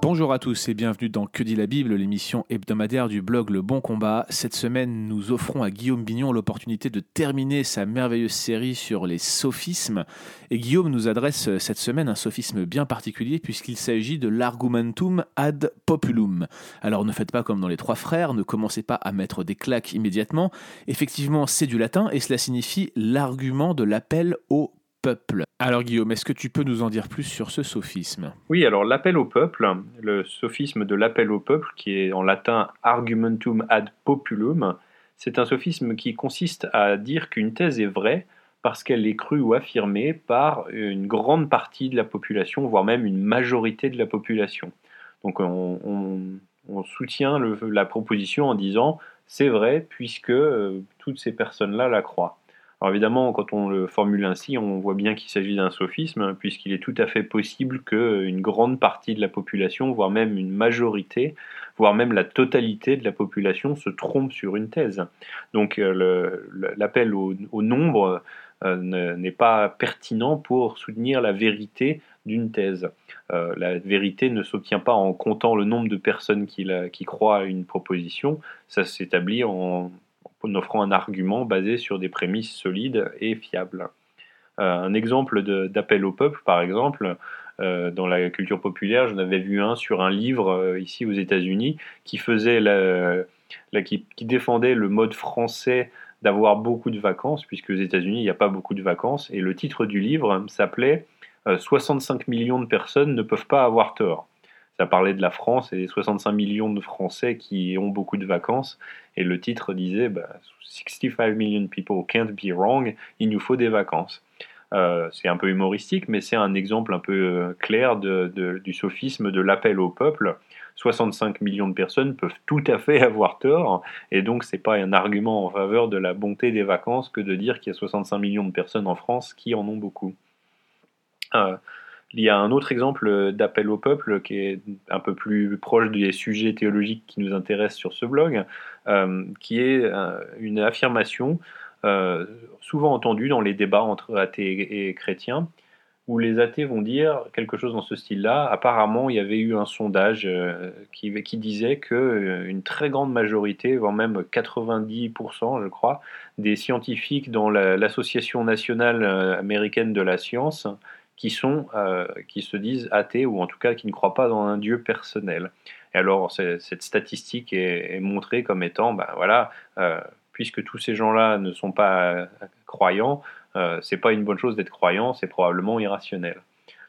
Bonjour à tous et bienvenue dans Que dit la Bible, l'émission hebdomadaire du blog Le Bon Combat. Cette semaine, nous offrons à Guillaume Bignon l'opportunité de terminer sa merveilleuse série sur les sophismes. Et Guillaume nous adresse cette semaine un sophisme bien particulier puisqu'il s'agit de l'argumentum ad populum. Alors ne faites pas comme dans les trois frères, ne commencez pas à mettre des claques immédiatement. Effectivement, c'est du latin et cela signifie l'argument de l'appel au Alors Guillaume, est-ce que tu peux nous en dire plus sur ce sophisme? Oui, alors l'appel au peuple, le sophisme de l'appel au peuple, qui est en latin argumentum ad populum, c'est un sophisme qui consiste à dire qu'une thèse est vraie parce qu'elle est crue ou affirmée par une grande partie de la population, voire même une majorité de la population. Donc on, soutient la proposition en disant c'est vrai puisque euh, toutes ces personnes-là la croient. Alors évidemment, quand on le formule ainsi, on voit bien qu'il s'agit d'un sophisme, puisqu'il est tout à fait possible qu'une grande partie de la population, voire même une majorité, voire même la totalité de la population se trompe sur une thèse. Donc euh, l'appel au, nombre euh, n'est pas pertinent pour soutenir la vérité d'une thèse. Euh, la vérité ne s'obtient pas en comptant le nombre de personnes qui croient à une proposition, ça s'établit en en offrant un argument basé sur des prémices solides et fiables. Euh, un exemple d'appel au peuple, par exemple, euh, dans la culture populaire, j'en avais vu un sur un livre euh, ici aux États-Unis qui qui, défendait le mode français d'avoir beaucoup de vacances, puisque aux États-Unis il n'y a pas beaucoup de vacances, et le titre du livre s'appelait 65 millions de personnes ne peuvent pas avoir tort ça parlait de la France et des 65 millions de Français qui ont beaucoup de vacances. Et le titre disait 65 bah, million people can't be wrong, il nous faut des vacances. Euh, c'est un peu humoristique, mais c'est un exemple un peu euh, clair du sophisme de l'appel au peuple. 65 millions de personnes peuvent tout à fait avoir tort, et donc c'est pas un argument en faveur de la bonté des vacances que de dire qu'il y a 65 millions de personnes en France qui en ont beaucoup. Euh, il y a un autre exemple d'appel au peuple qui est un peu plus proche des sujets théologiques qui nous intéressent sur ce blog, euh, qui est euh, une affirmation euh, souvent entendue dans les débats entre athées et chrétiens, où les athées vont dire quelque chose dans ce style-là. Apparemment, il y avait eu un sondage qui, qui, disait qu'une très grande majorité, voire même 90%, je crois, des scientifiques dans l'association nationale américaine de la science qui, sont, euh, qui se disent athées ou en tout cas qui ne croient pas dans un Dieu personnel. Et alors cette statistique est, montrée comme étant, ben voilà, euh, puisque tous ces gens-là ne sont pas croyants, euh, c'est pas une bonne chose d'être croyant, c'est probablement irrationnel.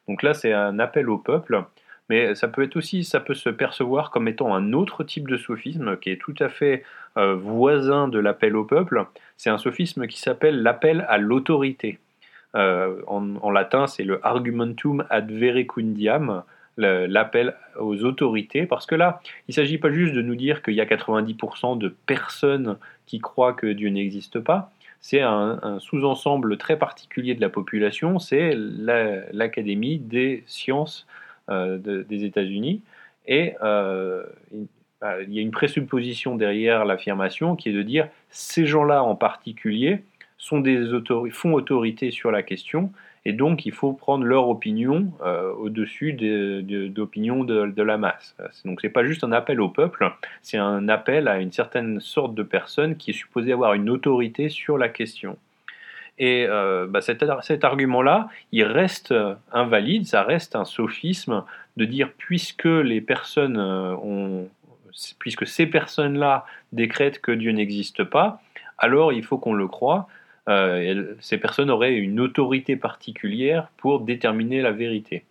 Donc là, c'est un appel au peuple, mais ça peut être aussi, ça peut se percevoir comme étant un autre type de sophisme qui est tout à fait voisin de l'appel au peuple. C'est un sophisme qui s'appelle l'appel à l'autorité. Euh, en, latin, c'est le argumentum ad verecundiam, l'appel aux autorités, parce que là, il ne s'agit pas juste de nous dire qu'il y a 90% de personnes qui croient que Dieu n'existe pas, c'est un, sous-ensemble très particulier de la population, c'est l'Académie des sciences euh, des États-Unis, et euh, il y a une présupposition derrière l'affirmation qui est de dire ces gens-là en particulier font autorité sur la question, et donc il faut prendre leur opinion euh, au-dessus d'opinion de, la masse. Donc c'est pas juste un appel au peuple, c'est un appel à une certaine sorte de personne qui est supposée avoir une autorité sur la question. Et euh, bah, cet, argument-là, il reste invalide, ça reste un sophisme de dire puisque les personnes euh, puisque ces personnes-là décrètent que Dieu n'existe pas, alors il faut qu'on le croie. Euh, ces personnes auraient une autorité particulière pour déterminer la vérité.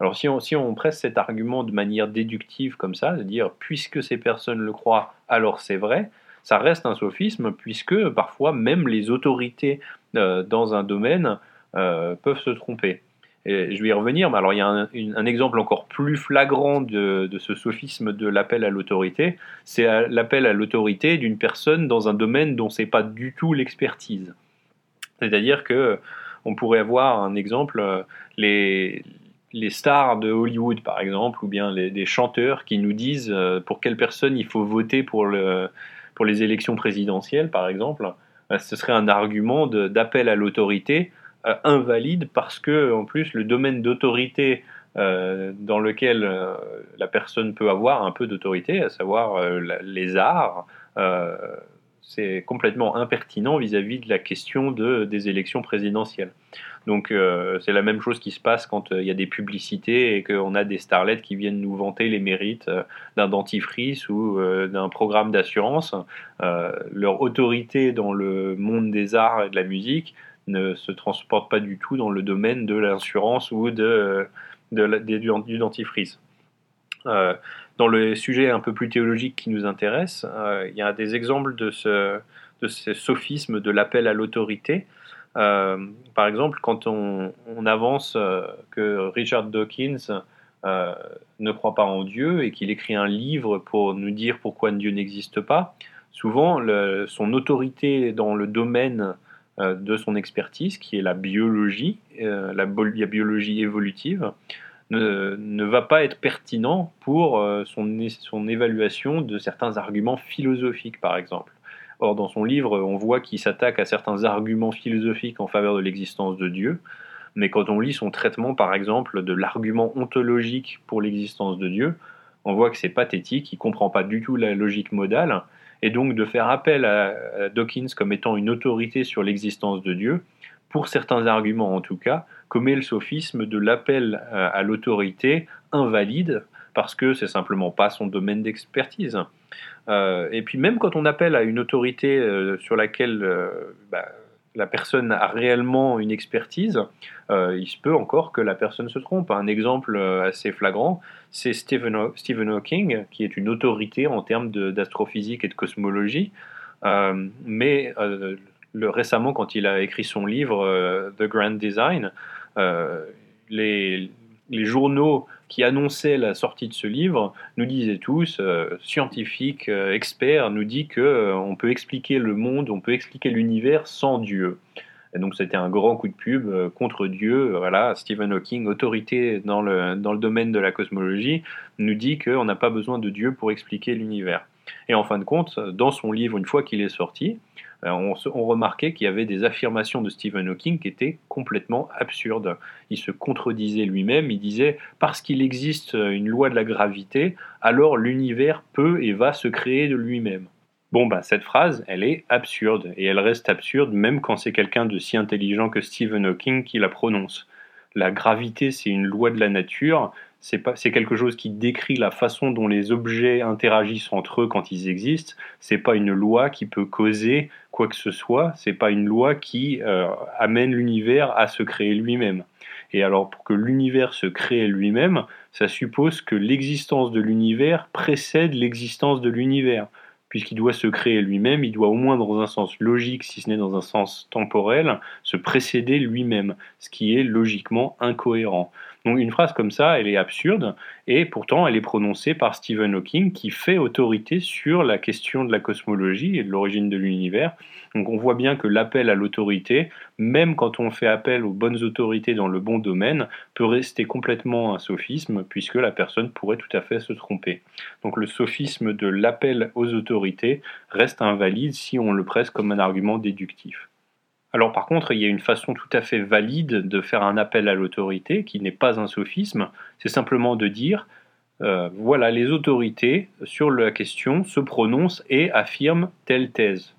Alors si on, presse cet argument de manière déductive comme ça, de dire puisque ces personnes le croient, alors c'est vrai, ça reste un sophisme puisque parfois même les autorités euh, dans un domaine euh, peuvent se tromper. Je vais y revenir, mais alors il y a un, exemple encore plus flagrant de, de ce sophisme de l'appel à l'autorité, c'est l'appel à l'autorité d'une personne dans un domaine dont c'est pas du tout l'expertise. C'est-à-dire que on pourrait avoir un exemple, euh, les, les stars de Hollywood par exemple, ou bien les, des chanteurs qui nous disent euh, pour quelle personne il faut voter pour, le, pour les élections présidentielles, par exemple, ce serait un argument d'appel à l'autorité invalide parce que, en plus, le domaine d'autorité dans lequel la personne peut avoir un peu d'autorité, à savoir les arts, c'est complètement impertinent vis-à-vis de la question de, des élections présidentielles. Donc euh, c'est la même chose qui se passe quand euh, il y a des publicités et qu'on a des starlets qui viennent nous vanter les mérites euh, d'un dentifrice ou d'un programme d'assurance. leur autorité dans le monde des arts et de la musique ne se transporte pas du tout dans le domaine de l'assurance ou de, du dentifrice. Dans le sujet un peu plus théologique qui nous intéresse, euh, il y a des exemples de ce, de sophisme de l'appel à l'autorité. Euh, par exemple, quand on, avance euh, que Richard Dawkins ne croit pas en Dieu et qu'il écrit un livre pour nous dire pourquoi Dieu n'existe pas, souvent son autorité dans le domaine de son expertise, qui est la biologie, la, biologie évolutive, ne, va pas être pertinent pour euh, son, son évaluation de certains arguments philosophiques, par exemple. Or, dans son livre, on voit qu'il s'attaque à certains arguments philosophiques en faveur de l'existence de Dieu, mais quand on lit son traitement, par exemple, de l'argument ontologique pour l'existence de Dieu, on voit que c'est pathétique, il ne comprend pas du tout la logique modale, et donc de faire appel à Dawkins comme étant une autorité sur l'existence de Dieu, pour certains arguments en tout cas, commet le sophisme de l'appel euh, à l'autorité invalide parce que c'est simplement pas son domaine d'expertise. Euh, et puis même quand on appelle à une autorité euh, sur laquelle bah, la personne a réellement une expertise, il se peut encore que la personne se trompe. Un exemple assez flagrant, c'est Stephen, Stephen, Hawking, qui est une autorité en termes d'astrophysique et de cosmologie, mais le, récemment, quand il a écrit son livre The Grand Design, euh, les, journaux qui annonçaient la sortie de ce livre nous disaient tous, euh, scientifiques, euh, experts, nous dit que on peut expliquer le monde, on peut expliquer l'univers sans Dieu. Et donc c'était un grand coup de pub contre Dieu. Voilà, Stephen Hawking, autorité dans le, dans le domaine de la cosmologie, nous dit qu'on n'a pas besoin de Dieu pour expliquer l'univers. Et en fin de compte, dans son livre, une fois qu'il est sorti, euh, on, remarquait qu'il y avait des affirmations de Stephen Hawking qui étaient complètement absurdes. Il se contredisait lui-même, il disait parce qu'il existe une loi de la gravité, alors l'univers peut et va se créer de lui-même. Bon, bah, cette phrase, elle est absurde, et elle reste absurde même quand c'est quelqu'un de si intelligent que Stephen Hawking qui la prononce. La gravité, c'est une loi de la nature, c'est quelque chose qui décrit la façon dont les objets interagissent entre eux quand ils existent. C'est pas une loi qui peut causer quoi que ce soit. C'est pas une loi qui euh, amène l'univers à se créer lui-même. Et alors pour que l'univers se crée lui-même, ça suppose que l'existence de l'univers précède l'existence de l'univers. Puisqu'il doit se créer lui-même, il doit au moins dans un sens logique, si ce n'est dans un sens temporel, se précéder lui-même, ce qui est logiquement incohérent. Donc une phrase comme ça, elle est absurde, et pourtant elle est prononcée par Stephen Hawking, qui fait autorité sur la question de la cosmologie et de l'origine de l'univers. Donc on voit bien que l'appel à l'autorité, même quand on fait appel aux bonnes autorités dans le bon domaine, peut rester complètement un sophisme, puisque la personne pourrait tout à fait se tromper. Donc le sophisme de l'appel aux autorités reste invalide si on le presse comme un argument déductif. Alors par contre, il y a une façon tout à fait valide de faire un appel à l'autorité, qui n'est pas un sophisme, c'est simplement de dire, euh, voilà, les autorités sur la question se prononcent et affirment telle thèse.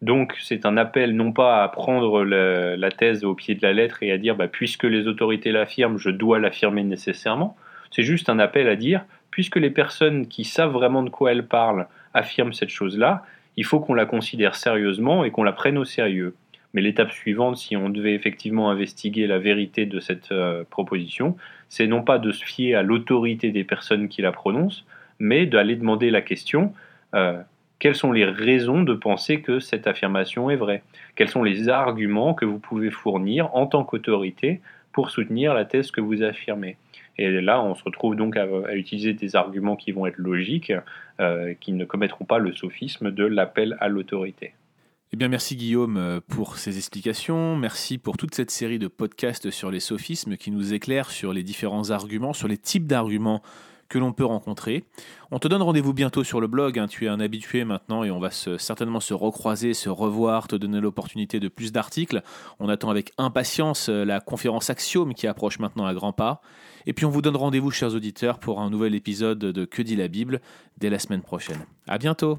Donc c'est un appel non pas à prendre la thèse au pied de la lettre et à dire, bah, puisque les autorités l'affirment, je dois l'affirmer nécessairement, c'est juste un appel à dire, puisque les personnes qui savent vraiment de quoi elles parlent affirment cette chose-là, il faut qu'on la considère sérieusement et qu'on la prenne au sérieux. Mais l'étape suivante, si on devait effectivement investiguer la vérité de cette euh, proposition, c'est non pas de se fier à l'autorité des personnes qui la prononcent, mais d'aller demander la question euh, quelles sont les raisons de penser que cette affirmation est vraie? Quels sont les arguments que vous pouvez fournir en tant qu'autorité pour soutenir la thèse que vous affirmez? Et là, on se retrouve donc à, utiliser des arguments qui vont être logiques, euh, qui ne commettront pas le sophisme de l'appel à l'autorité. Eh bien, merci Guillaume euh, pour ces explications. Merci pour toute cette série de podcasts sur les sophismes qui nous éclairent sur les différents arguments, sur les types d'arguments que l'on peut rencontrer. On te donne rendez-vous bientôt sur le blog, hein. tu es un habitué maintenant et on va certainement se recroiser, se revoir, te donner l'opportunité de plus d'articles. On attend avec impatience euh, la conférence Axiome qui approche maintenant à grands pas. Et puis on vous donne rendez-vous, chers auditeurs, pour un nouvel épisode de Que dit la Bible dès la semaine prochaine. À bientôt!